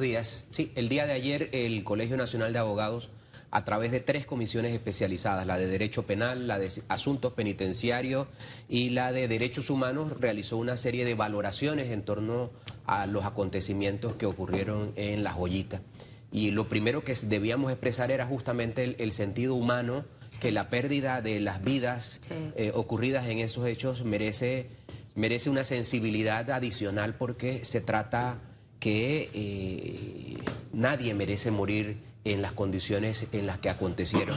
días. Sí, el día de ayer el Colegio Nacional de Abogados, a través de tres comisiones especializadas, la de Derecho Penal, la de Asuntos Penitenciarios y la de Derechos Humanos, realizó una serie de valoraciones en torno a los acontecimientos que ocurrieron en La Joyita. Y lo primero que debíamos expresar era justamente el, sentido humano, que la pérdida de las vidas eh, ocurridas en esos hechos merece, merece una sensibilidad adicional porque se trata que eh, nadie merece morir en las condiciones en las que acontecieron.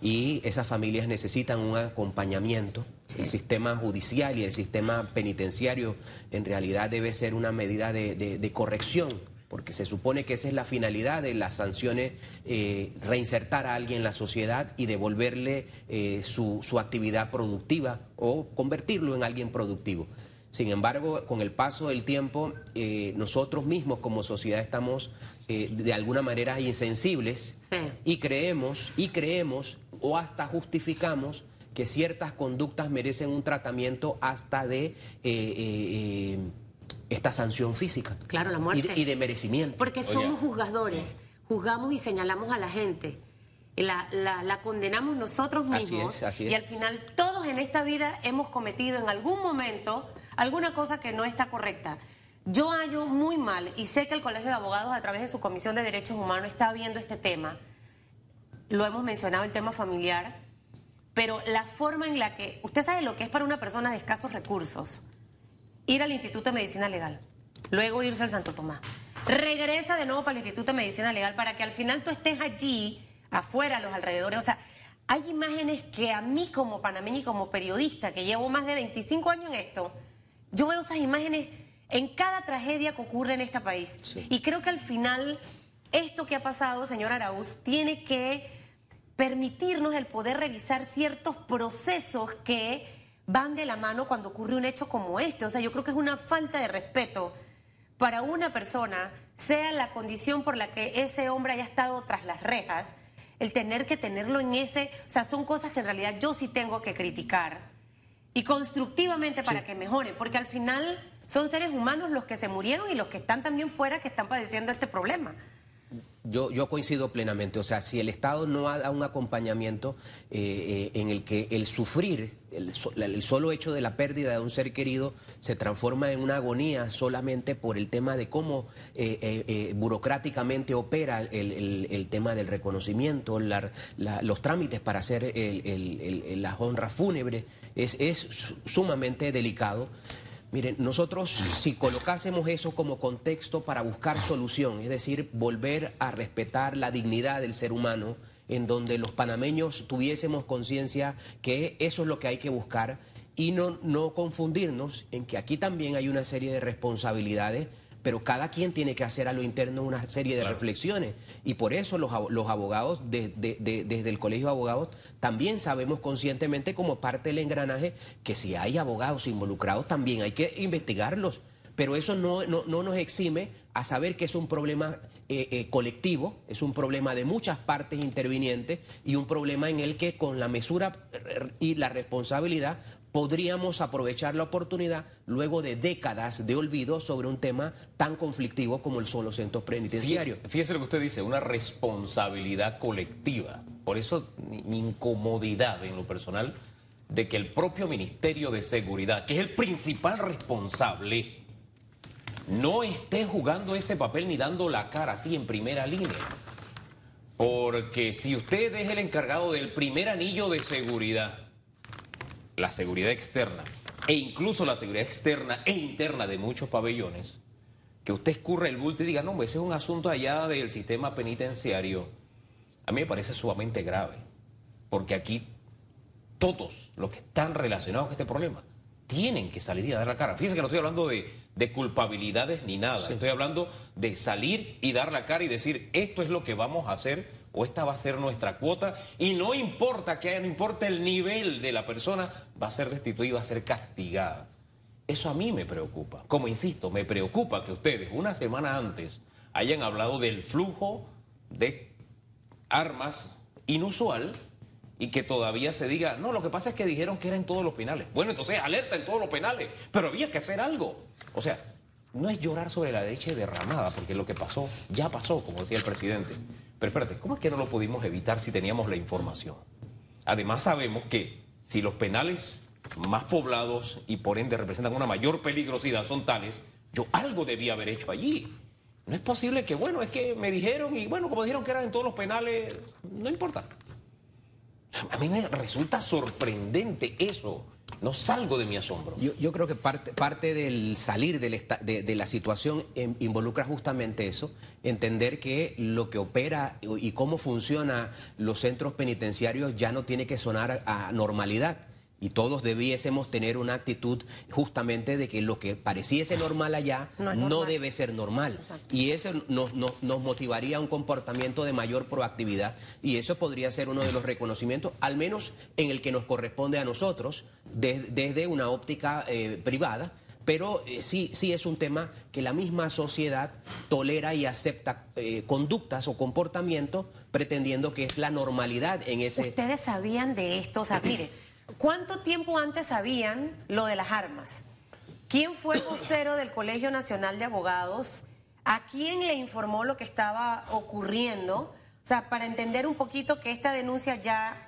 Y esas familias necesitan un acompañamiento. El sistema judicial y el sistema penitenciario en realidad debe ser una medida de, corrección, porque se supone que esa es la finalidad de las sanciones, eh, reinsertar a alguien en la sociedad y devolverle eh, su, su actividad productiva o convertirlo en alguien productivo. Sin embargo, con el paso del tiempo, eh, nosotros mismos como sociedad estamos eh, de alguna manera insensibles y creemos, y creemos, o hasta justificamos que ciertas conductas merecen un tratamiento hasta de eh, esta sanción física. Claro, la muerte. Y de, merecimiento. Porque somos juzgadores, juzgamos y señalamos a la gente. La, la, condenamos nosotros mismos así es, y al final todos en esta vida hemos cometido en algún momento alguna cosa que no está correcta. Yo hallo muy mal y sé que el Colegio de Abogados a través de su Comisión de Derechos Humanos está viendo este tema. Lo hemos mencionado, el tema familiar, pero la forma en la que, usted sabe lo que es para una persona de escasos recursos, ir al Instituto de Medicina Legal, luego irse al Santo Tomás, regresa de nuevo para el Instituto de Medicina Legal para que al final tú estés allí, afuera, a los alrededores, o sea, hay imágenes que a mí como panameña y como periodista, que llevo más de 25 años en esto, yo veo esas imágenes en cada tragedia que ocurre en este país. Y creo que al final, esto que ha pasado, señor Araúz, tiene que permitirnos el poder revisar ciertos procesos que van de la mano cuando ocurre un hecho como este. O sea, yo creo que es una falta de respeto para una persona, sea la condición por la que ese hombre haya estado tras las rejas, el tener que tenerlo en ese, o sea, son cosas que en realidad yo sí tengo que criticar y constructivamente para que mejoren, porque al final son seres humanos los que se murieron y los que están también fuera que están padeciendo este problema. Yo, yo coincido plenamente, o sea, si el Estado no da un acompañamiento eh, eh, en el que el sufrir, el, solo hecho de la pérdida de un ser querido se transforma en una agonía solamente por el tema de cómo eh, burocráticamente opera el, tema del reconocimiento, los trámites para hacer las honras fúnebres, es, es sumamente delicado. Miren, nosotros si colocásemos eso como contexto para buscar solución, es decir, volver a respetar la dignidad del ser humano, en donde los panameños tuviésemos conciencia que eso es lo que hay que buscar y no, no confundirnos en que aquí también hay una serie de responsabilidades pero cada quien tiene que hacer a lo interno una serie de reflexiones. Y por eso los, abogados, desde el Colegio de Abogados, también sabemos conscientemente como parte del engranaje que si hay abogados involucrados también hay que investigarlos. Pero eso no, no, nos exime a saber que es un problema eh, eh, colectivo, es un problema de muchas partes intervinientes y un problema en el que con la mesura y la responsabilidad podríamos aprovechar la oportunidad luego de décadas de olvido sobre un tema tan conflictivo como el son los centros penitenciarios. Fíjese lo que usted dice, una responsabilidad colectiva. Por eso mi incomodidad en lo personal de que el propio Ministerio de Seguridad, que es el principal responsable, no esté jugando ese papel ni dando la cara así en primera línea. Porque si usted es el encargado del primer anillo de seguridad, la seguridad externa e incluso la seguridad externa e interna de muchos pabellones, que usted escurre el bulto y diga, no, ese es un asunto allá del sistema penitenciario, a mí me parece sumamente grave, porque aquí todos los que están relacionados con este problema tienen que salir y dar la cara. Fíjense que no estoy hablando de, culpabilidades ni nada, estoy hablando de salir y dar la cara y decir, esto es lo que vamos a hacer o esta va a ser nuestra cuota y no importa que no importa el nivel de la persona, va a ser restituida, va a ser castigada. Eso a mí me preocupa. Como insisto, me preocupa que ustedes una semana antes hayan hablado del flujo de armas inusual y que todavía se diga, no, lo que pasa es que dijeron que era en todos los penales. Bueno, entonces alerta en todos los penales, pero había que hacer algo. O sea, no es llorar sobre la leche derramada, porque lo que pasó ya pasó, como decía el presidente. Pero espérate, ¿cómo es que no lo pudimos evitar si teníamos la información? Además sabemos que si los penales más poblados y por ende representan una mayor peligrosidad son tales, yo algo debía haber hecho allí. No es posible que, bueno, es que me dijeron y bueno, como dijeron que eran en todos los penales, no importa. A mí me resulta sorprendente eso. No salgo de mi asombro. Yo, creo que parte, parte del salir de, la situación em, involucra justamente eso, entender que lo que opera y cómo funcionan los centros penitenciarios ya no tiene que sonar a normalidad y todos debiésemos tener una actitud justamente de que lo que pareciese normal allá no, debe ser normal. Y eso nos, motivaría a un comportamiento de mayor proactividad. Y eso podría ser uno de los reconocimientos, al menos en el que nos corresponde a nosotros, desde una óptica eh, privada. Pero eh, sí, sí es un tema que la misma sociedad tolera y acepta eh, conductas o comportamientos pretendiendo que es la normalidad en ese... Ustedes sabían de esto, o sea, mire... ¿Cuánto tiempo antes sabían lo de las armas? ¿Quién fue vocero del Colegio Nacional de Abogados? ¿A quién le informó lo que estaba ocurriendo? O sea, para entender un poquito que esta denuncia ya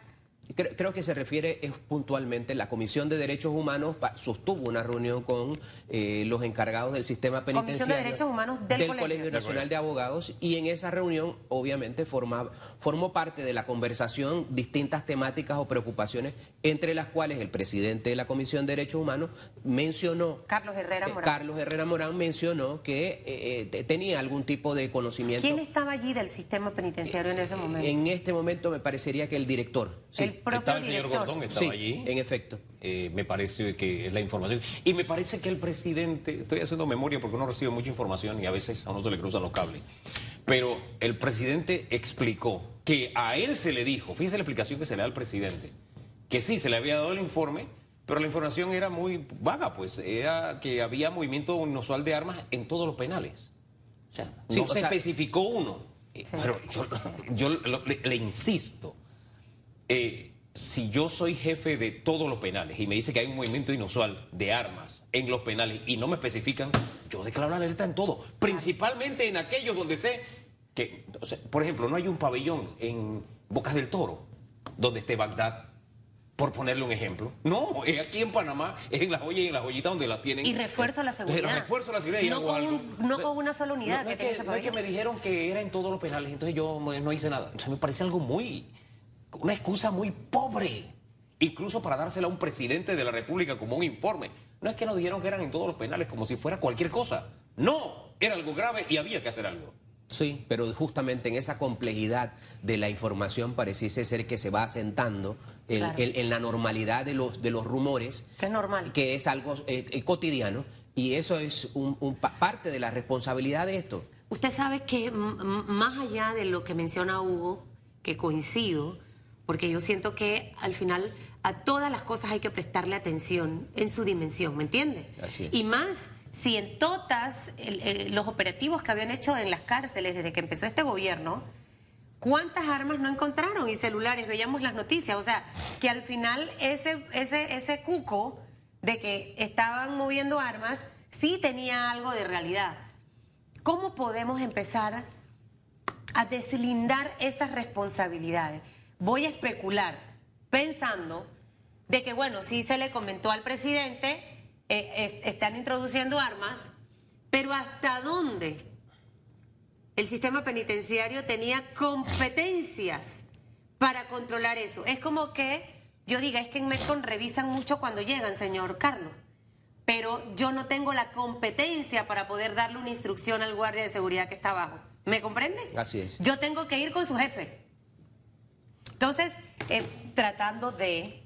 Creo, que se refiere es puntualmente, la Comisión de Derechos Humanos sostuvo una reunión con eh, los encargados del sistema penitenciario. Comisión de Derechos Humanos del, Colegio. Nacional de Abogados y en esa reunión obviamente formó parte de la conversación distintas temáticas o preocupaciones, entre las cuales el presidente de la Comisión de Derechos Humanos mencionó... Carlos Herrera eh, Morán. Carlos Herrera Morán mencionó que eh, tenía algún tipo de conocimiento. ¿Quién estaba allí del sistema penitenciario en ese momento? En este momento me parecería que el director. Sí estaba el señor Gordón, estaba allí. En efecto. Eh, me parece que es la información. Y me parece que el presidente, estoy haciendo memoria porque uno recibe mucha información y a veces a uno se le cruzan los cables. Pero el presidente explicó que a él se le dijo, fíjese la explicación que se le da al presidente, que sí, se le había dado el informe, pero la información era muy vaga, pues era que había movimiento inusual de armas en todos los penales. O sea, no se especificó uno. Pero yo, le, insisto, eh, si yo soy jefe de todos los penales y me dice que hay un movimiento inusual de armas en los penales y no me especifican, yo declaro la alerta en todo, principalmente en aquellos donde sé que, por ejemplo, no hay un pabellón en Bocas del Toro donde esté Bagdad, por ponerle un ejemplo. No, es aquí en Panamá, es en la joya y en la joyita donde la tienen. Y refuerzo la seguridad. Refuerzo la seguridad. No, con, no con una sola unidad no, que, no es que me dijeron que era en todos los penales, entonces yo no hice nada. O sea, me parece algo muy una excusa muy pobre, incluso para dársela a un presidente de la República como un informe. No es que nos dijeron que eran en todos los penales como si fuera cualquier cosa. No, era algo grave y había que hacer algo. Sí, pero justamente en esa complejidad de la información pareciese ser que se va asentando en la normalidad de los, de los rumores. Que es normal. Que es algo eh, eh, cotidiano y eso es un, parte de la responsabilidad de esto. Usted sabe que más allá de lo que menciona Hugo, que coincido, porque yo siento que al final a todas las cosas hay que prestarle atención en su dimensión, ¿me entiende? Así es. Y más si en todas los operativos que habían hecho en las cárceles desde que empezó este gobierno, ¿cuántas armas no encontraron y celulares? Veíamos las noticias, o sea, que al final ese, ese, ese cuco de que estaban moviendo armas sí tenía algo de realidad. ¿Cómo podemos empezar a deslindar esas responsabilidades? Voy a especular pensando de que, bueno, sí se le comentó al presidente, eh, están introduciendo armas, pero ¿hasta dónde el sistema penitenciario tenía competencias para controlar eso? Es como que yo diga, es que en MECON revisan mucho cuando llegan, señor Carlos, pero yo no tengo la competencia para poder darle una instrucción al guardia de seguridad que está abajo. ¿Me comprende? Así es. Yo tengo que ir con su jefe. Entonces, eh, tratando de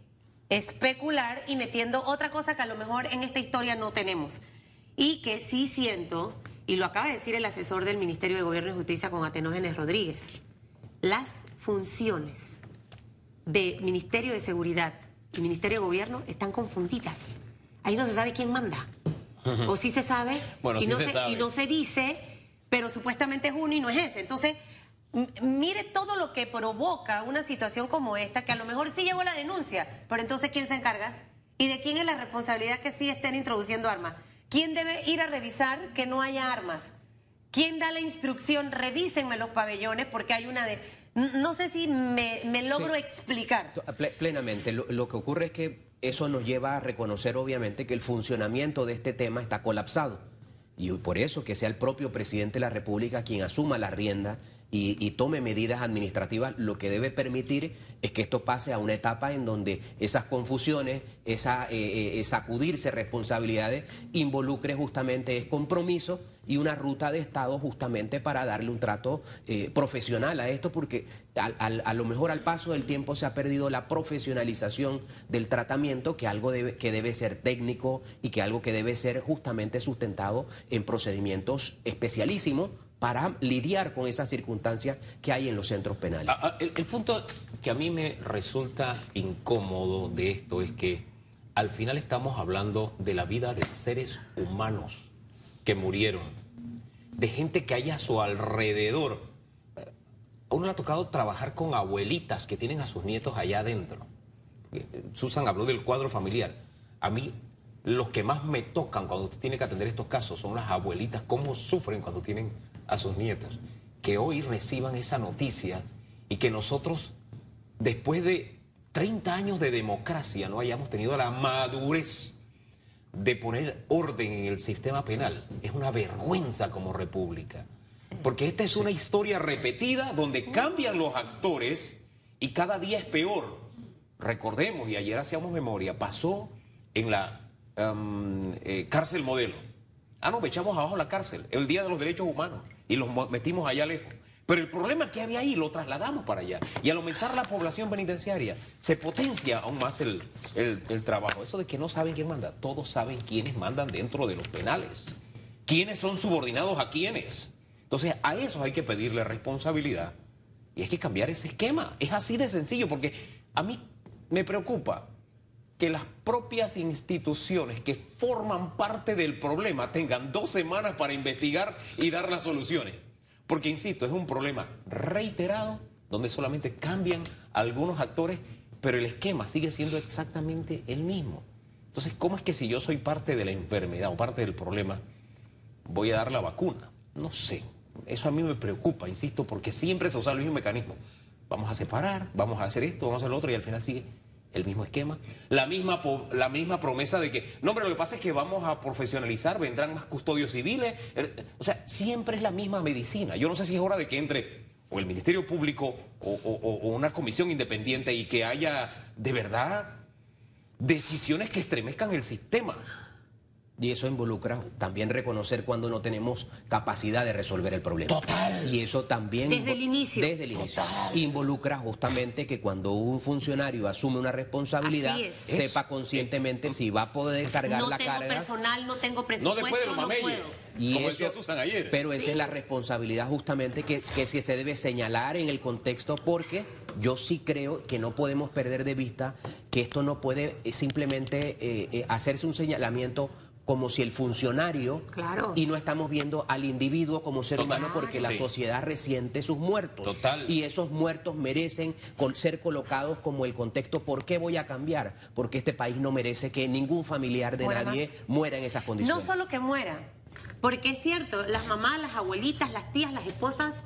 especular y metiendo otra cosa que a lo mejor en esta historia no tenemos. Y que sí siento, y lo acaba de decir el asesor del Ministerio de Gobierno y Justicia con Atenógenes Rodríguez, las funciones de Ministerio de Seguridad y Ministerio de Gobierno están confundidas. Ahí no se sabe quién manda. O sí se sabe, y, no y no se dice, pero supuestamente es uno y no es ese. Entonces, mire todo lo que provoca una situación como esta, que a lo mejor sí llegó la denuncia, pero entonces ¿quién se encarga? ¿Y de quién es la responsabilidad que sí estén introduciendo armas? ¿Quién debe ir a revisar que no haya armas? ¿Quién da la instrucción? Revísenme los pabellones porque hay una de... No sé si me, logro explicar. Plenamente. Lo, que ocurre es que eso nos lleva a reconocer obviamente que el funcionamiento de este tema está colapsado. Y por eso que sea el propio presidente de la República quien asuma la rienda y, tome medidas administrativas, lo que debe permitir es que esto pase a una etapa en donde esas confusiones, esa, eh, eh, sacudirse responsabilidades, involucre justamente es compromiso y una ruta de Estado justamente para darle un trato eh, profesional a esto, porque a lo mejor al paso del tiempo se ha perdido la profesionalización del tratamiento, que algo debe, que debe ser técnico y que algo que debe ser justamente sustentado en procedimientos especialísimos para lidiar con esas circunstancias que hay en los centros penales. Ah, ah, el, punto que a mí me resulta incómodo de esto es que al final estamos hablando de la vida de seres humanos que murieron, de gente que hay a su alrededor. A uno le ha tocado trabajar con abuelitas que tienen a sus nietos allá adentro. Susan habló del cuadro familiar. A mí los que más me tocan cuando usted tiene que atender estos casos son las abuelitas, cómo sufren cuando tienen a sus nietos, que hoy reciban esa noticia y que nosotros, después de 30 años de democracia, no hayamos tenido la madurez de poner orden en el sistema penal. Es una vergüenza como república. Porque esta es una historia repetida donde cambian los actores y cada día es peor. Recordemos, y ayer hacíamos memoria, pasó en la um, eh, cárcel modelo Ah, no, echamos abajo la cárcel, el Día de los Derechos Humanos, y los metimos allá lejos. Pero el problema que había ahí lo trasladamos para allá. Y al aumentar la población penitenciaria, se potencia aún más el, el, trabajo. Eso de que no saben quién manda. Todos saben quiénes mandan dentro de los penales. ¿Quiénes son subordinados a quiénes? Entonces, a eso hay que pedirle responsabilidad. Y hay que cambiar ese esquema. Es así de sencillo, porque a mí me preocupa que las propias instituciones que forman parte del problema tengan dos semanas para investigar y dar las soluciones. Porque, insisto, es un problema reiterado donde solamente cambian algunos actores, pero el esquema sigue siendo exactamente el mismo. Entonces, ¿cómo es que si yo soy parte de la enfermedad o parte del problema, voy a dar la vacuna? No sé. Eso a mí me preocupa, insisto, porque siempre se usa el mismo mecanismo. Vamos a separar, vamos a hacer esto, vamos a hacer lo otro y al final sigue el mismo esquema, la misma, la misma promesa de que, no, pero lo que pasa es que vamos a profesionalizar, vendrán más custodios civiles, eh, o sea, siempre es la misma medicina. Yo no sé si es hora de que entre o el Ministerio Público o, o una comisión independiente y que haya de verdad decisiones que estremezcan el sistema. Y eso involucra también reconocer cuando no tenemos capacidad de resolver el problema. Total. Y eso también... Desde el inicio. Desde el inicio. Involucra justamente que cuando un funcionario asume una responsabilidad, sepa conscientemente si va a poder cargar la carga. No tengo personal, no tengo presupuesto, no, después de no puedo. Y Como eso, Susan ayer. Pero esa es la responsabilidad justamente que, que, se debe señalar en el contexto porque yo sí creo que no podemos perder de vista que esto no puede eh, simplemente eh, eh, hacerse un señalamiento como si el funcionario y no estamos viendo al individuo como ser humano porque la sociedad resiente sus muertos. Y esos muertos merecen ser colocados como el contexto. ¿por qué voy a cambiar? Porque este país no merece que ningún familiar de nadie muera en esas condiciones. No solo que muera, porque es cierto, las mamás, las abuelitas, las tías, las esposas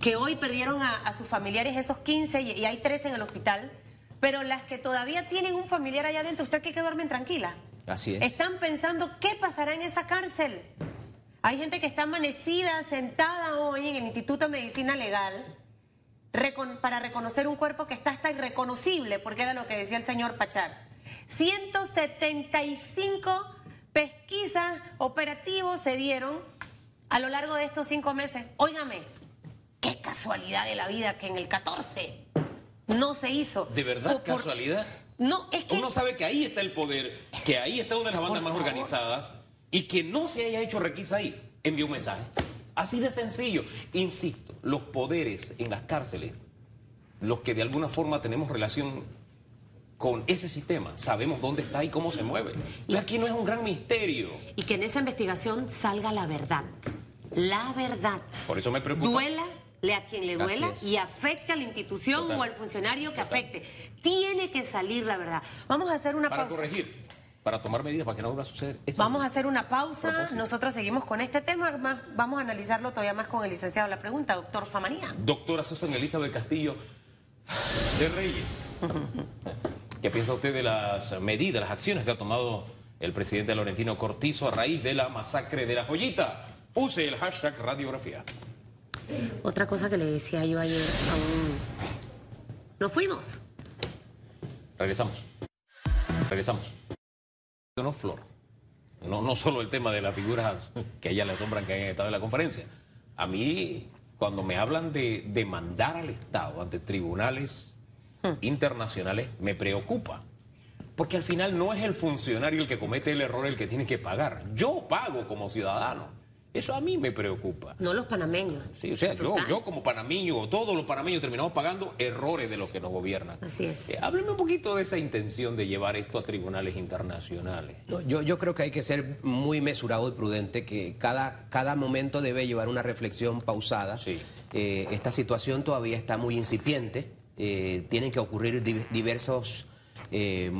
que hoy perdieron a, sus familiares esos 15 y, hay 13 en el hospital, pero las que todavía tienen un familiar allá adentro, ¿usted cree que duermen tranquila? Así es. Están pensando qué pasará en esa cárcel. Hay gente que está amanecida, sentada hoy en el Instituto de Medicina Legal para reconocer un cuerpo que está hasta irreconocible, porque era lo que decía el señor Pachar. 175 pesquisas operativos se dieron a lo largo de estos cinco meses. Óigame, qué casualidad de la vida que en el 14 no se hizo. ¿De verdad casualidad? No, es que... Uno sabe que ahí está el poder, que ahí está una de las bandas más organizadas y que no se haya hecho requisa ahí, envió un mensaje. Así de sencillo. Insisto, los poderes en las cárceles, los que de alguna forma tenemos relación con ese sistema, sabemos dónde está y cómo se mueve. Y aquí no es un gran misterio. Y que en esa investigación salga la verdad. La verdad. Por eso me preocupa. Duela a quien le duela y afecte a la institución o al funcionario que afecte. Tiene que salir la verdad. Vamos a hacer una Para pausa. corregir. para tomar medidas para que no vuelva a suceder. Vamos a hacer una pausa. propósito. Nosotros seguimos con este tema. Más, vamos a analizarlo todavía más con el licenciado. La pregunta, doctor Famanía. Doctora Susan Elizabeth Castillo de Reyes. ¿Qué piensa usted de las medidas, las acciones que ha tomado el presidente Laurentino Cortizo a raíz de la masacre de la joyita? Use el hashtag radiografía. Otra cosa que le decía yo ayer a un... Nos fuimos. Regresamos. Regresamos. No, Flor. No, no solo el tema de las figuras que a ella le asombran que hayan estado en la conferencia. A mí, cuando me hablan de demandar al Estado ante tribunales internacionales, me preocupa. Porque al final no es el funcionario el que comete el error el que tiene que pagar. Yo pago como ciudadano. Eso a mí me preocupa. No los panameños. Sí, o sea, yo, yo como panameño, todos los panameños terminamos pagando errores de los que nos gobiernan. Así es. Eh, hábleme un poquito de esa intención de llevar esto a tribunales internacionales. No, yo, yo creo que hay que ser muy mesurado y prudente, que cada, cada momento debe llevar una reflexión pausada. Sí. Eh, esta situación todavía está muy incipiente, eh, tienen que ocurrir di- diversos eh,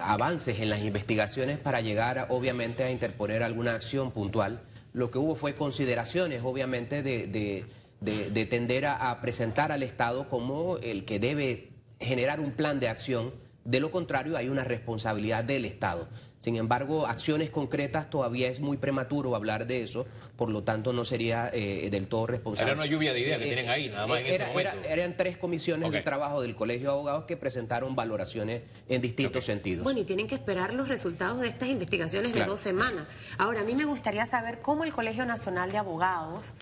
avances en las investigaciones para llegar, obviamente, a interponer alguna acción puntual. Lo que hubo fue consideraciones, obviamente, de, de- de- de tender a, a presentar al Estado como el que debe generar un plan de acción. De lo contrario, hay una responsabilidad del Estado. Sin embargo, acciones concretas todavía es muy prematuro hablar de eso, por lo tanto no sería eh, del todo responsable. Era una lluvia de ideas que Eh, tienen ahí, nada más en ese era- momento. era- eran tres comisiones de trabajo del Colegio de Abogados que presentaron valoraciones en distintos sentidos. Bueno, y tienen que esperar los resultados de estas investigaciones de Claro. dos semanas. Ahora, a mí me gustaría saber cómo el Colegio Nacional de Abogados,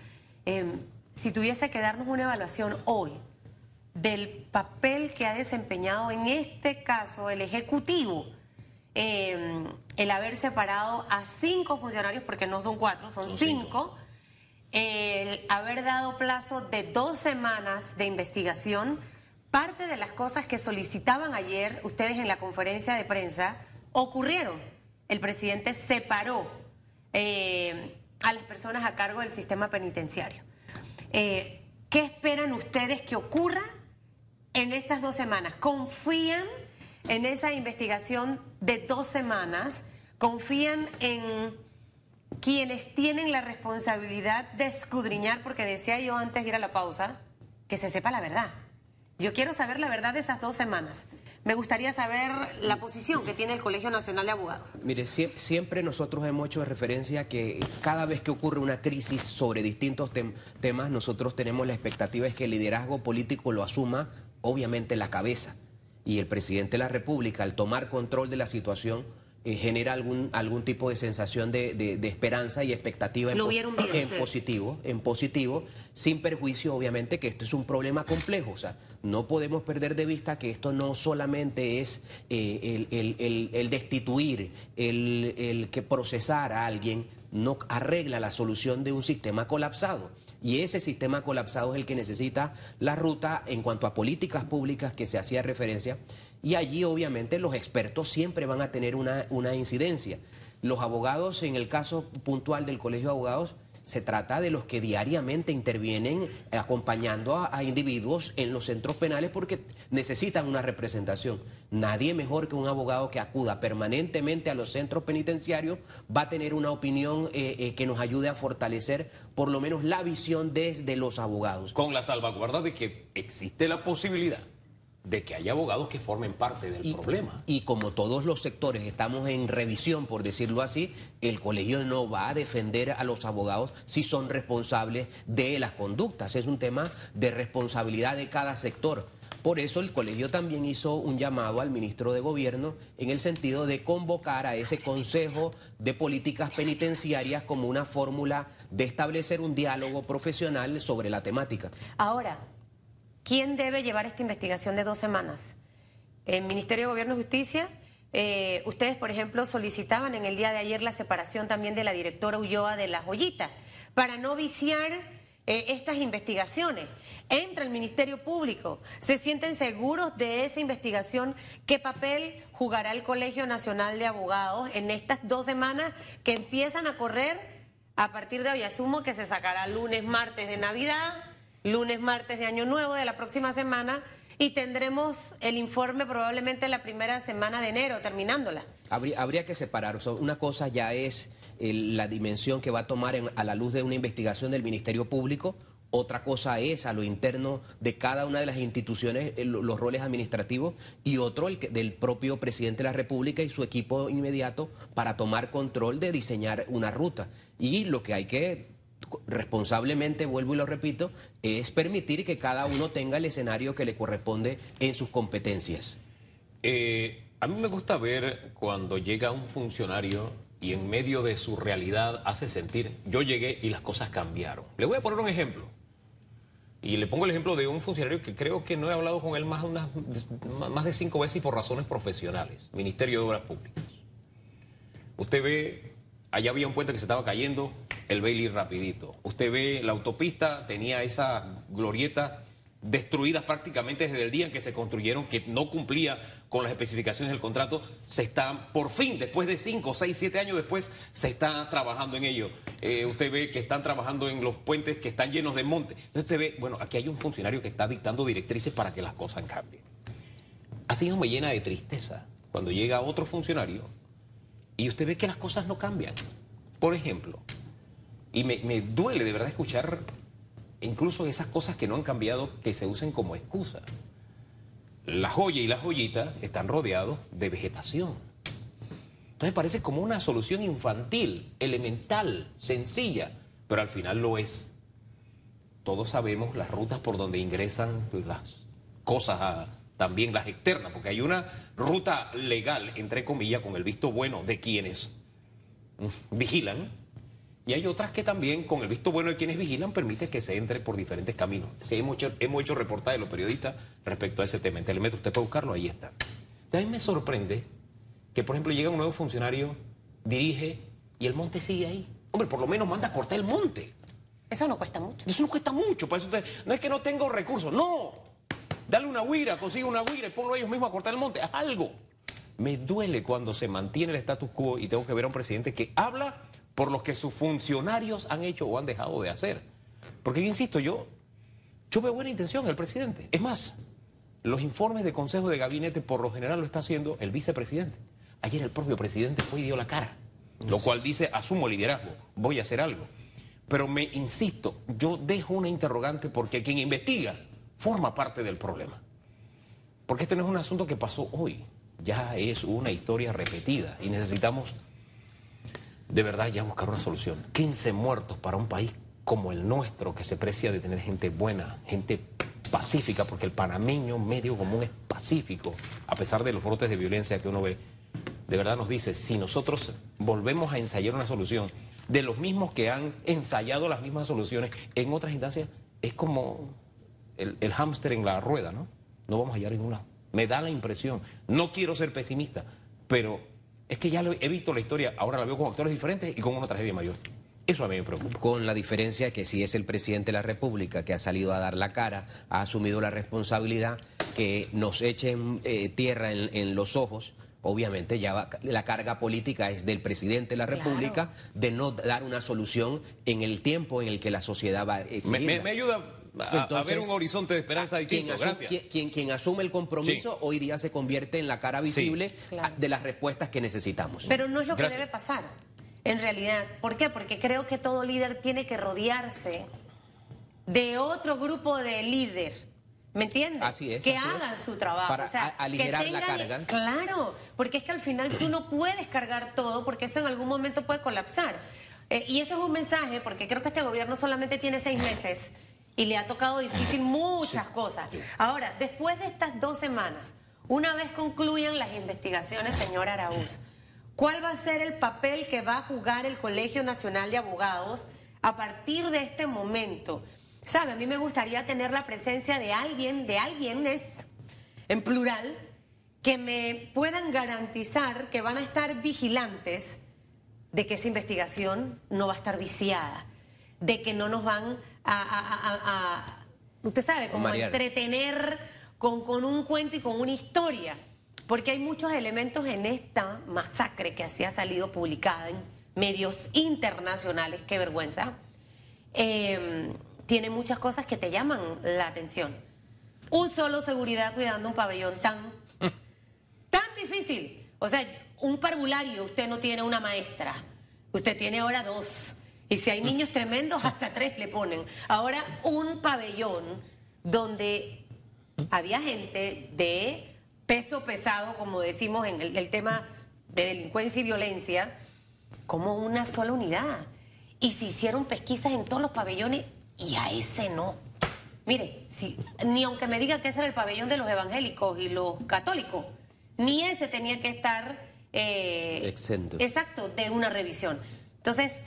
eh, si tuviese que darnos una evaluación hoy del papel que ha desempeñado en este caso el Ejecutivo, eh, el haber separado a cinco funcionarios, porque no son cuatro, son, Son cinco, el haber dado plazo de dos semanas de investigación, parte de las cosas que solicitaban ayer ustedes en la conferencia de prensa ocurrieron. El presidente separó eh, a las personas a cargo del sistema penitenciario. Eh, ¿Qué esperan ustedes que ocurra en estas dos semanas? ¿Confían en esa investigación de dos semanas? ¿Confían en quienes tienen la responsabilidad de escudriñar? Porque decía yo antes de ir a la pausa, que se sepa la verdad. Yo quiero saber la verdad de esas dos semanas. Me gustaría saber la posición que tiene el Colegio Nacional de Abogados. Mire, sie- siempre nosotros hemos hecho referencia que cada vez que ocurre una crisis sobre distintos tem- temas, nosotros tenemos la expectativa es que el liderazgo político lo asuma, obviamente, la cabeza. Y el presidente de la República, al tomar control de la situación, eh, genera algún, algún tipo de sensación de, de- de esperanza y expectativa en, bien en positivo, en positivo, sin perjuicio, obviamente, que esto es un problema complejo. O sea, no podemos perder de vista que esto no solamente es eh, el, el- el- el destituir, el, el que procesar a alguien, no arregla la solución de un sistema colapsado. Y ese sistema colapsado es el que necesita la ruta en cuanto a políticas públicas que se hacía referencia. Y allí obviamente los expertos siempre van a tener una, una incidencia. Los abogados, en el caso puntual del Colegio de Abogados, se trata de los que diariamente intervienen acompañando a, individuos en los centros penales porque necesitan una representación. Nadie mejor que un abogado que acuda permanentemente a los centros penitenciarios va a tener una opinión eh, eh, que nos ayude a fortalecer por lo menos la visión desde los abogados. Con la salvaguarda de que existe la posibilidad de que haya abogados que formen parte del Y, problema. y como todos los sectores estamos en revisión, por decirlo así, el colegio no va a defender a los abogados si son responsables de las conductas. Es un tema de responsabilidad de cada sector. Por eso el colegio también hizo un llamado al ministro de Gobierno en el sentido de convocar a ese Consejo de Políticas Penitenciarias como una fórmula de establecer un diálogo profesional sobre la temática. Ahora, ¿quién debe llevar esta investigación de dos semanas? ¿El Ministerio de Gobierno y Justicia? Eh, ustedes, por ejemplo, solicitaban en el día de ayer la separación también de la directora Ulloa de la Joyita para no viciar eh, estas investigaciones. Entra el Ministerio Público. ¿Se sienten seguros de esa investigación? ¿Qué papel jugará el Colegio Nacional de Abogados en estas dos semanas que empiezan a correr a partir de hoy? Asumo que se sacará lunes, martes de Navidad lunes, martes de Año Nuevo de la próxima semana y tendremos el informe probablemente la primera semana de enero, terminándola. Habría, que separar. Una cosa ya es la dimensión que va a tomar a la luz de una investigación del Ministerio Público. Otra cosa es a lo interno de cada una de las instituciones el- los roles administrativos y otro el del propio presidente de la República y su equipo inmediato para tomar control de diseñar una ruta. Y lo que hay que responsablemente, vuelvo y lo repito, es permitir que cada uno tenga el escenario que le corresponde en sus competencias. Eh, a mí me gusta ver cuando llega un funcionario y en medio de su realidad hace sentir, yo llegué y las cosas cambiaron. Le voy a poner un ejemplo. Y le pongo el ejemplo de un funcionario que creo que no he hablado con él más, unas, más de cinco veces y por razones profesionales. Ministerio de Obras Públicas. Usted ve, allá había un puente que se estaba cayendo, el Bailey rapidito. Usted ve, la autopista tenía esas glorietas destruidas prácticamente desde el día en que se construyeron, que no cumplía con las especificaciones del contrato, se está, por fin, después de 5, 6, 7 años después, se está trabajando en ello. Eh, usted ve que están trabajando en los puentes que están llenos de monte. Entonces usted ve, bueno, aquí hay un funcionario que está dictando directrices para que las cosas cambien. Así mismo me llena de tristeza cuando llega otro funcionario y usted ve que las cosas no cambian. Por ejemplo, y me, me duele de verdad escuchar incluso esas cosas que no han cambiado que se usen como excusa. La joya y la joyita están rodeados de vegetación. Entonces parece como una solución infantil, elemental, sencilla, pero al final lo es. Todos sabemos las rutas por donde ingresan las cosas, también las externas, porque hay una ruta legal, entre comillas, con el visto bueno de quienes mm, vigilan, y hay otras que también, con el visto bueno de quienes vigilan, permite que se entre por diferentes caminos. Sí, hemos hecho, hemos hecho reportajes de los periodistas respecto a ese tema. En Telemetro, usted puede buscarlo, ahí está. A mí me sorprende que, por ejemplo, llega un nuevo funcionario, dirige y el monte sigue ahí. Hombre, por lo menos manda a cortar el monte. Eso no cuesta mucho. Eso no cuesta mucho. Para eso usted- no es que no tengo recursos, no. Dale una huira, consigue una huira y ponlo ellos mismos a cortar el monte. Haz algo. Me duele cuando se mantiene el status quo y tengo que ver a un presidente que habla por los que sus funcionarios han hecho o han dejado de hacer. Porque yo insisto, yo, yo veo buena intención en el presidente. Es más, los informes de consejo de gabinete por lo general lo está haciendo el vicepresidente. Ayer el propio presidente fue y dio la cara, lo cual dice, asumo liderazgo, voy a hacer algo. Pero me insisto, yo dejo una interrogante porque quien investiga forma parte del problema. Porque este no es un asunto que pasó hoy, ya es una historia repetida y necesitamos de verdad ya buscar una solución. 15 muertos para un país como el nuestro, que se precia de tener gente buena, gente pacífica, porque el panameño medio común es pacífico, a pesar de los brotes de violencia que uno ve. De verdad nos dice, si nosotros volvemos a ensayar una solución de los mismos que han ensayado las mismas soluciones en otras instancias, es como el, el hámster en la rueda, ¿no? No vamos a hallar ninguna. Me da la impresión, no quiero ser pesimista, pero es que ya lo he visto la historia, ahora la veo con actores diferentes y con una tragedia mayor. Eso a mí me preocupa. Con la diferencia que si es el presidente de la República que ha salido a dar la cara, ha asumido la responsabilidad, que nos echen eh, tierra en, en los ojos, obviamente ya va- la carga política es del presidente de la Claro. República de no dar una solución en el tiempo en el que la sociedad va a Me, exigirla. me- me ayuda a- a, Entonces, ver un horizonte de esperanza quien, distinto. asu- Gracias. quien- quien- quien asume el compromiso Sí. hoy día se convierte en la cara visible Claro. de las respuestas que necesitamos. Pero no es lo que Gracias. debe pasar, en realidad. ¿Por qué? Porque creo que todo líder tiene que rodearse de otro grupo de líder. ¿Me entiendes? Así es, Que así hagan es. su trabajo. Para o sea, a- aligerar que la carga. Claro, porque es que al final tú no puedes cargar todo porque eso en algún momento puede colapsar. Eh, y eso es un mensaje porque creo que este gobierno solamente tiene seis meses y le ha tocado difícil muchas cosas. Ahora, después de estas dos semanas, una vez concluyan las investigaciones, señor Araúz, ¿cuál va a ser el papel que va a jugar el Colegio Nacional de Abogados a partir de este momento? ¿Sabe? A mí me gustaría tener la presencia de alguien, de alguien es en plural, que me puedan garantizar que van a estar vigilantes de que esa investigación no va a estar viciada, de que no nos van a, usted sabe, como a entretener con, con un cuento y con una historia, porque hay muchos elementos en esta masacre que así ha salido publicada en medios internacionales, qué vergüenza, eh, tiene muchas cosas que te llaman la atención. un solo seguridad cuidando un pabellón tan, tan difícil. O sea, un parvulario, usted no tiene una maestra, usted tiene ahora dos. Y si hay niños tremendos, hasta tres le ponen. Ahora, un pabellón donde había gente de peso pesado, como decimos en el, el tema de delincuencia y violencia, como una sola unidad. Y se hicieron pesquisas en todos los pabellones y a ese no. Mire, si, ni aunque me diga que ese era el pabellón de los evangélicos y los católicos, ni ese tenía que estar eh, Exento. Exacto, de una revisión. Entonces,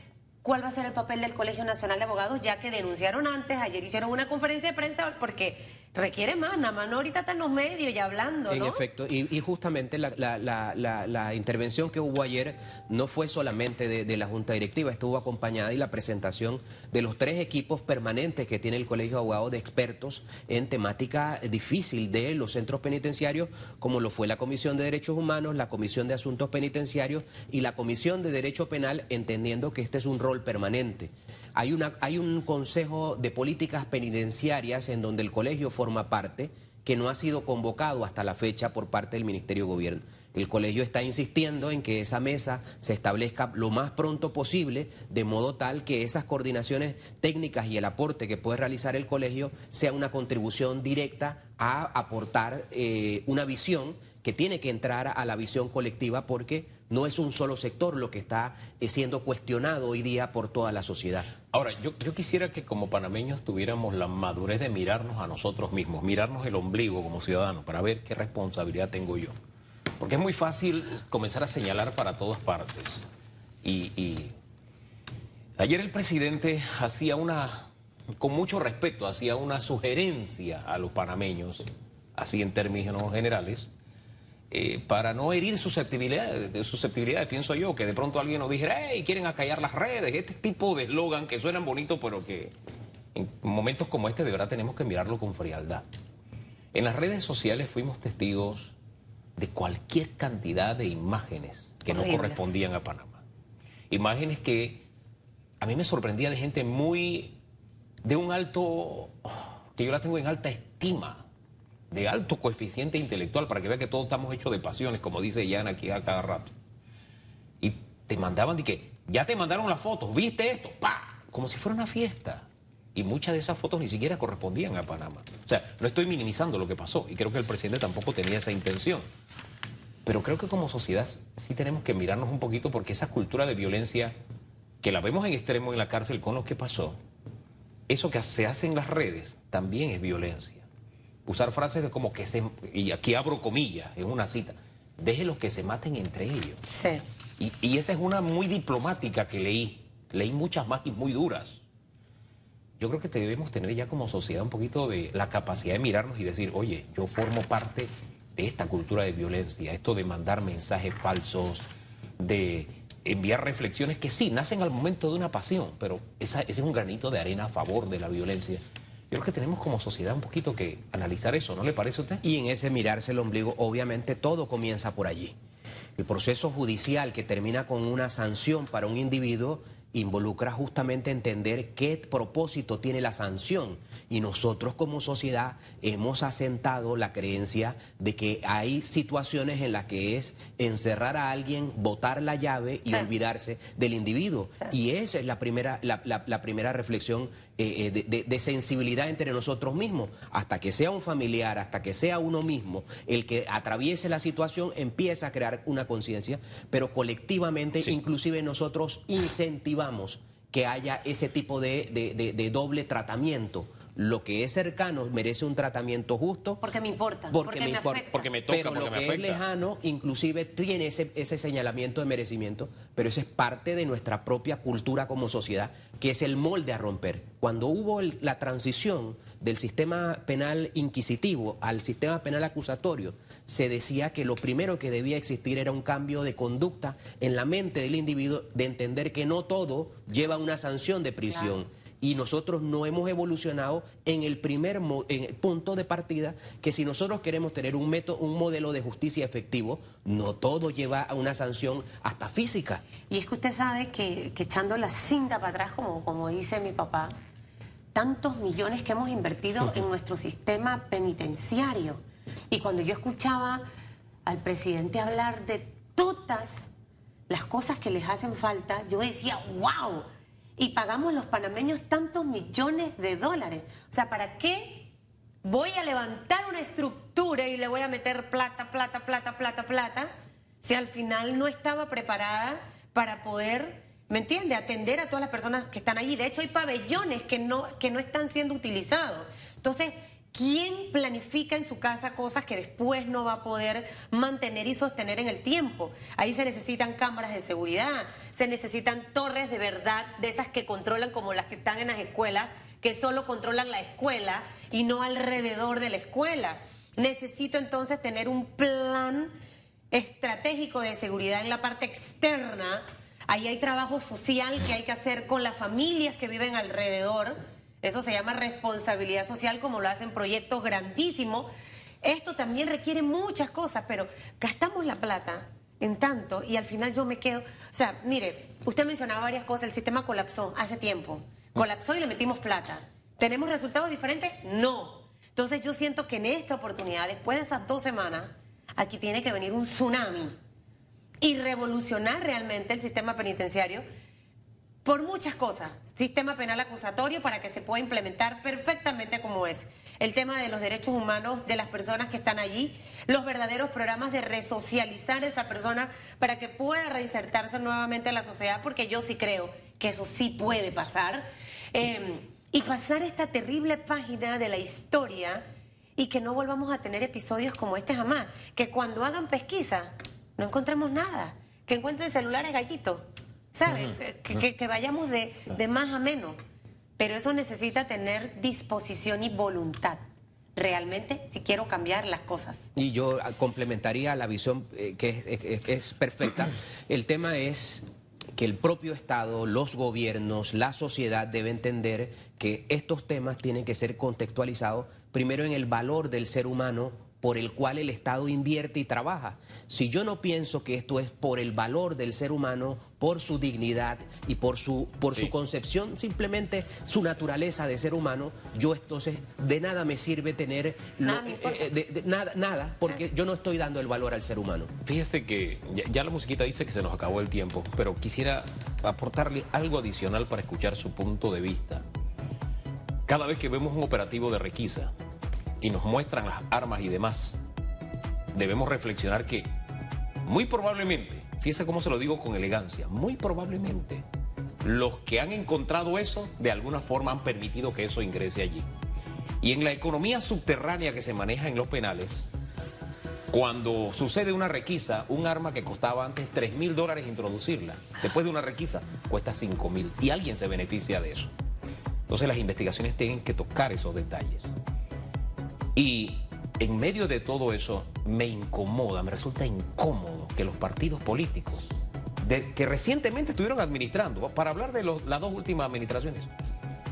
¿cuál va a ser el papel del Colegio Nacional de Abogados? Ya que denunciaron antes, ayer hicieron una conferencia de prensa porque requiere más, nada más no ahorita está en los medios y hablando, En ¿no? efecto, y, y justamente la, la- la- la- la intervención que hubo ayer no fue solamente de, de la Junta Directiva, estuvo acompañada y la presentación de los tres equipos permanentes que tiene el Colegio de Abogados de expertos en temática difícil de los centros penitenciarios, como lo fue la Comisión de Derechos Humanos, la Comisión de Asuntos Penitenciarios y la Comisión de Derecho Penal, entendiendo que este es un rol permanente. Hay, un Consejo de Políticas Penitenciarias en donde el colegio forma parte, que no ha sido convocado hasta la fecha por parte del Ministerio de Gobierno. El colegio está insistiendo en que esa mesa se establezca lo más pronto posible, de modo tal que esas coordinaciones técnicas y el aporte que puede realizar el colegio sea una contribución directa a aportar eh, una visión que tiene que entrar a la visión colectiva porque no es un solo sector lo que está eh, siendo cuestionado hoy día por toda la sociedad. Ahora, yo, yo quisiera que como panameños tuviéramos la madurez de mirarnos a nosotros mismos, mirarnos el ombligo como ciudadanos para ver qué responsabilidad tengo yo. Porque es muy fácil comenzar a señalar para todas partes. Y, y ayer el presidente hacía una, con mucho respeto, hacía una sugerencia a los panameños, así en términos generales, eh, para no herir susceptibilidades, de- susceptibilidades, pienso yo, que de pronto alguien nos dijera, hey, quieren acallar las redes, este tipo de eslogan que suenan bonitos, pero que en momentos como este de verdad tenemos que mirarlo con frialdad. En las redes sociales fuimos testigos de cualquier cantidad de imágenes que no Horribles. correspondían a Panamá. Imágenes que a mí me sorprendía de gente muy, de un alto, que yo la tengo en alta estima, de alto coeficiente intelectual, para que vea que todos estamos hechos de pasiones, como dice Yana aquí a cada rato. Y te mandaban de que, ya te mandaron las fotos, ¿viste esto? ¡Pa! Como si fuera una fiesta. Y muchas de esas fotos ni siquiera correspondían a Panamá. O sea, no estoy minimizando lo que pasó y creo que el presidente tampoco tenía esa intención. Pero creo que como sociedad sí tenemos que mirarnos un poquito porque esa cultura de violencia que la vemos en extremo en la cárcel con lo que pasó, eso que se hace en las redes también es violencia. Usar frases de como que se, y aquí abro comillas, en una cita, déjelos que se maten entre ellos. Sí. Y, y esa es una muy diplomática que leí. Leí muchas más y muy duras. Yo creo que debemos tener ya como sociedad un poquito de la capacidad de mirarnos y decir, oye, yo formo parte de esta cultura de violencia, esto de mandar mensajes falsos, de enviar reflexiones que sí, nacen al momento de una pasión, pero esa, ese es un granito de arena a favor de la violencia. Creo que tenemos como sociedad un poquito que analizar eso, ¿no le parece a usted? Y en ese mirarse el ombligo, obviamente todo comienza por allí. El proceso judicial que termina con una sanción para un individuo involucra justamente entender qué propósito tiene la sanción. Y nosotros como sociedad hemos asentado la creencia de que hay situaciones en las que es encerrar a alguien, botar la llave y olvidarse del individuo. Y esa es la primera, la, la- la primera reflexión eh, eh, de, de- de sensibilidad entre nosotros mismos. Hasta que sea un familiar, hasta que sea uno mismo el que atraviese la situación, empieza a crear una conciencia, pero colectivamente, Sí. inclusive nosotros incentivamos que haya ese tipo de, de- de- de doble tratamiento. Lo que es cercano merece un tratamiento justo. Porque me importa. Porque, me importa. afecta. Porque me toca, pero porque lo me que es lejano, inclusive tiene ese, ese señalamiento de merecimiento, pero eso es parte de nuestra propia cultura como sociedad, que es el molde a romper. Cuando hubo el- la transición del sistema penal inquisitivo al sistema penal acusatorio, se decía que lo primero que debía existir era un cambio de conducta en la mente del individuo de entender que no todo lleva a una sanción de prisión Claro. y nosotros no hemos evolucionado en el primer en el punto de partida que si nosotros queremos tener un método, un modelo de justicia efectivo, no todo lleva a una sanción hasta física. Y es que usted sabe que, que echando la cinta para atrás, como, como dice mi papá, tantos millones que hemos invertido en nuestro sistema penitenciario. Y cuando yo escuchaba al presidente hablar de todas las cosas que les hacen falta, yo decía, wow, y pagamos los panameños tantos millones de dólares. O sea, ¿para qué voy a levantar una estructura y le voy a meter plata, plata, plata, plata, plata, si al final no estaba preparada para poder, ¿me entiende?, atender a todas las personas que están allí. De hecho, hay pabellones que no, que no están siendo utilizados. Entonces, ¿Quién planifica en su casa cosas que después no va a poder mantener y sostener en el tiempo? Ahí se necesitan cámaras de seguridad, se necesitan torres de verdad, de esas que controlan como las que están en las escuelas, que solo controlan la escuela y no alrededor de la escuela. Necesito entonces tener un plan estratégico de seguridad en la parte externa. Ahí hay trabajo social que hay que hacer con las familias que viven alrededor eso se llama responsabilidad social, como lo hacen proyectos grandísimos. Esto también requiere muchas cosas, pero gastamos la plata en tanto y al final yo me quedo. O sea, mire, usted mencionaba varias cosas. El sistema colapsó hace tiempo. Colapsó y le metimos plata. ¿Tenemos resultados diferentes? No. Entonces yo siento que en esta oportunidad, después de esas dos semanas, aquí tiene que venir un tsunami y revolucionar realmente el sistema penitenciario por muchas cosas. Sistema penal acusatorio para que se pueda implementar perfectamente como es. El tema de los derechos humanos de las personas que están allí, los verdaderos programas de resocializar a esa persona para que pueda reinsertarse nuevamente en la sociedad, porque yo sí creo que eso sí puede pasar. Em, y pasar esta terrible página de la historia y que no volvamos a tener episodios como este jamás. Que cuando hagan pesquisa no encontremos nada. Que encuentren celulares gallitos ¿sabes? que, vayamos de, más a menos. Pero eso necesita tener disposición y voluntad realmente si quiero cambiar las cosas. Y yo complementaría la visión eh, que es, perfecta. El tema es que el propio Estado, los gobiernos, la sociedad debe entender que estos temas tienen que ser contextualizados primero en el valor del ser humano por el cual el Estado invierte y trabaja. Si yo no pienso que esto es por el valor del ser humano, por su dignidad y por su, por su concepción, simplemente su naturaleza de ser humano, yo entonces de nada me sirve tener nada, eh, nada, nada, porque yo no estoy dando el valor al ser humano. Fíjese que ya, la musiquita dice que se nos acabó el tiempo, pero quisiera aportarle algo adicional para escuchar su punto de vista. Cada vez que vemos un operativo de requisa, y nos muestran las armas y demás, debemos reflexionar que muy probablemente, fíjese cómo se lo digo con elegancia, muy probablemente los que han encontrado eso de alguna forma han permitido que eso ingrese allí. Y en la economía subterránea que se maneja en los penales, cuando sucede una requisa, un arma que costaba antes 3 mil dólares introducirla, después de una requisa cuesta 5 mil y alguien se beneficia de eso. Entonces las investigaciones tienen que tocar esos detalles. Y en medio de todo eso me incomoda, me resulta incómodo que los partidos políticos que recientemente estuvieron administrando, para hablar de las dos últimas administraciones,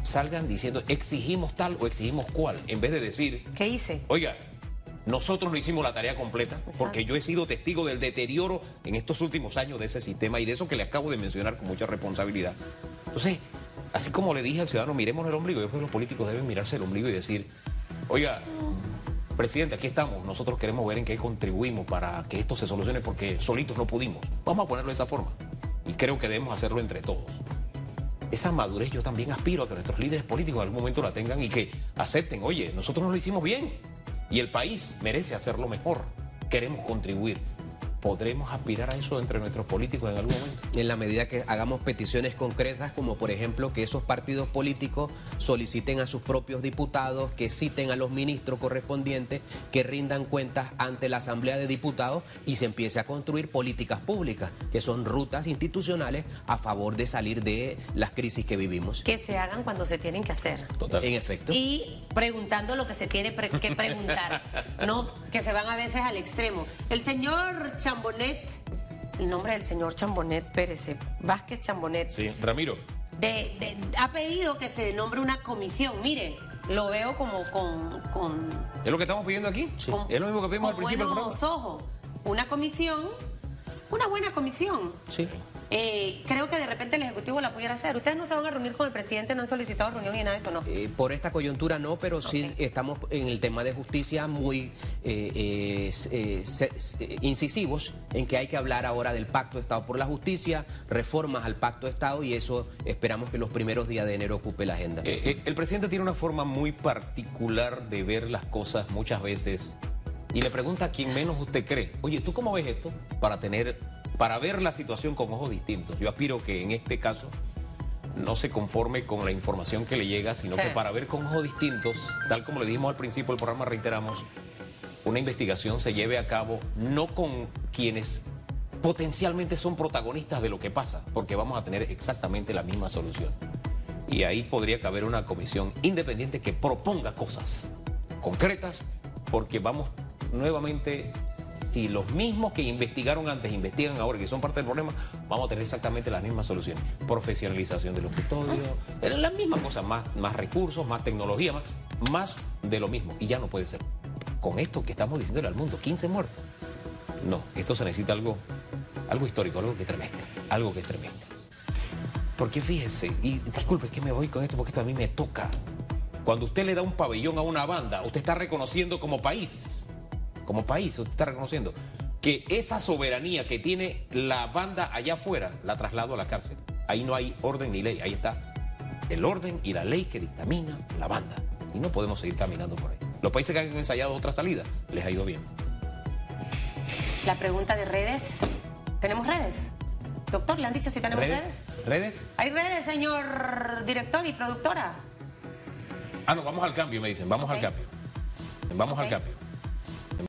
salgan diciendo exigimos tal o exigimos cual, en vez de decir... ¿Qué hice? Oiga, nosotros no hicimos la tarea completa, porque yo he sido testigo del deterioro en estos últimos años de ese sistema y de eso que le acabo de mencionar con mucha responsabilidad. Entonces, así como le dije al ciudadano, miremos el ombligo, yo creo que los políticos deben mirarse el ombligo y decir, Oiga, presidente, aquí estamos. Nosotros queremos ver en qué contribuimos para que esto se solucione porque solitos no pudimos. Vamos a ponerlo de esa forma. Y creo que debemos hacerlo entre todos. Esa madurez yo también aspiro a que nuestros líderes políticos en algún momento la tengan y que acepten, oye, nosotros no lo hicimos bien y el país merece hacerlo mejor. Queremos contribuir. ¿Podremos aspirar a eso entre nuestros políticos en algún momento? En la medida que hagamos peticiones concretas, como por ejemplo que esos partidos políticos soliciten a sus propios diputados, que citen a los ministros correspondientes, que rindan cuentas ante la Asamblea de Diputados y se empiece a construir políticas públicas, que son rutas institucionales a favor de salir de las crisis que vivimos. Que se hagan cuando se tienen que hacer. Total. En efecto. Y preguntando lo que se tiene que preguntar, no que se van a veces al extremo. El señor Chambonet, el nombre del señor Chambonet Pérez, Vázquez Chambonet. Sí, Ramiro. ha pedido que se nombre una comisión. Mire, lo veo como con. ¿Es lo que estamos pidiendo aquí? Sí. es lo mismo que pedimos al principio del ojos. Una comisión, una buena comisión. Sí. Eh, creo que de repente el Ejecutivo la pudiera hacer. Ustedes no se van a reunir con el presidente, no han solicitado reunión y nada de eso, ¿no? Eh, por esta coyuntura no, pero sí estamos en el tema de justicia muy eh, eh, eh, incisivos en que hay que hablar ahora del Pacto de Estado por la Justicia, reformas al Pacto de Estado y eso esperamos que los primeros días de enero ocupe la agenda. Eh, eh, el presidente tiene una forma muy particular de ver las cosas muchas veces y le pregunta a quien menos usted cree, oye, ¿tú cómo ves esto? Para tener, para ver la situación con ojos distintos. Yo aspiro que en este caso no se conforme con la información que le llega, sino Sí. que para ver con ojos distintos, tal como le dijimos al principio del programa, reiteramos, una investigación se lleve a cabo no con quienes potencialmente son protagonistas de lo que pasa, porque vamos a tener exactamente la misma solución. Y ahí podría caber una comisión independiente que proponga cosas concretas, porque vamos nuevamente, si los mismos que investigaron antes investigan ahora, que son parte del problema, vamos a tener exactamente las mismas soluciones. Profesionalización de los custodios, es la misma cosa, más, más recursos, más tecnología, más, más de lo mismo. Y ya no puede ser. Con esto que estamos diciéndole al mundo, 15 muertos. No, esto se necesita algo, algo histórico, algo que tremenda, algo que tremenda. Porque fíjese, y disculpe que me voy con esto porque esto a mí me toca. Cuando usted le da un pabellón a una banda, usted está reconociendo como país, como país, usted está reconociendo que esa soberanía que tiene la banda allá afuera la traslado a la cárcel. Ahí no hay orden ni ley, ahí está el orden y la ley que dictamina la banda. Y no podemos seguir caminando por ahí. Los países que han ensayado otra salida les ha ido bien. La pregunta de redes. ¿Tenemos redes? Doctor, ¿le han dicho si tenemos redes? ¿Redes? ¿Redes? ¿Hay redes, señor director y productora? Ah, no, vamos al cambio, me dicen. Vamos al cambio. Vamos al cambio.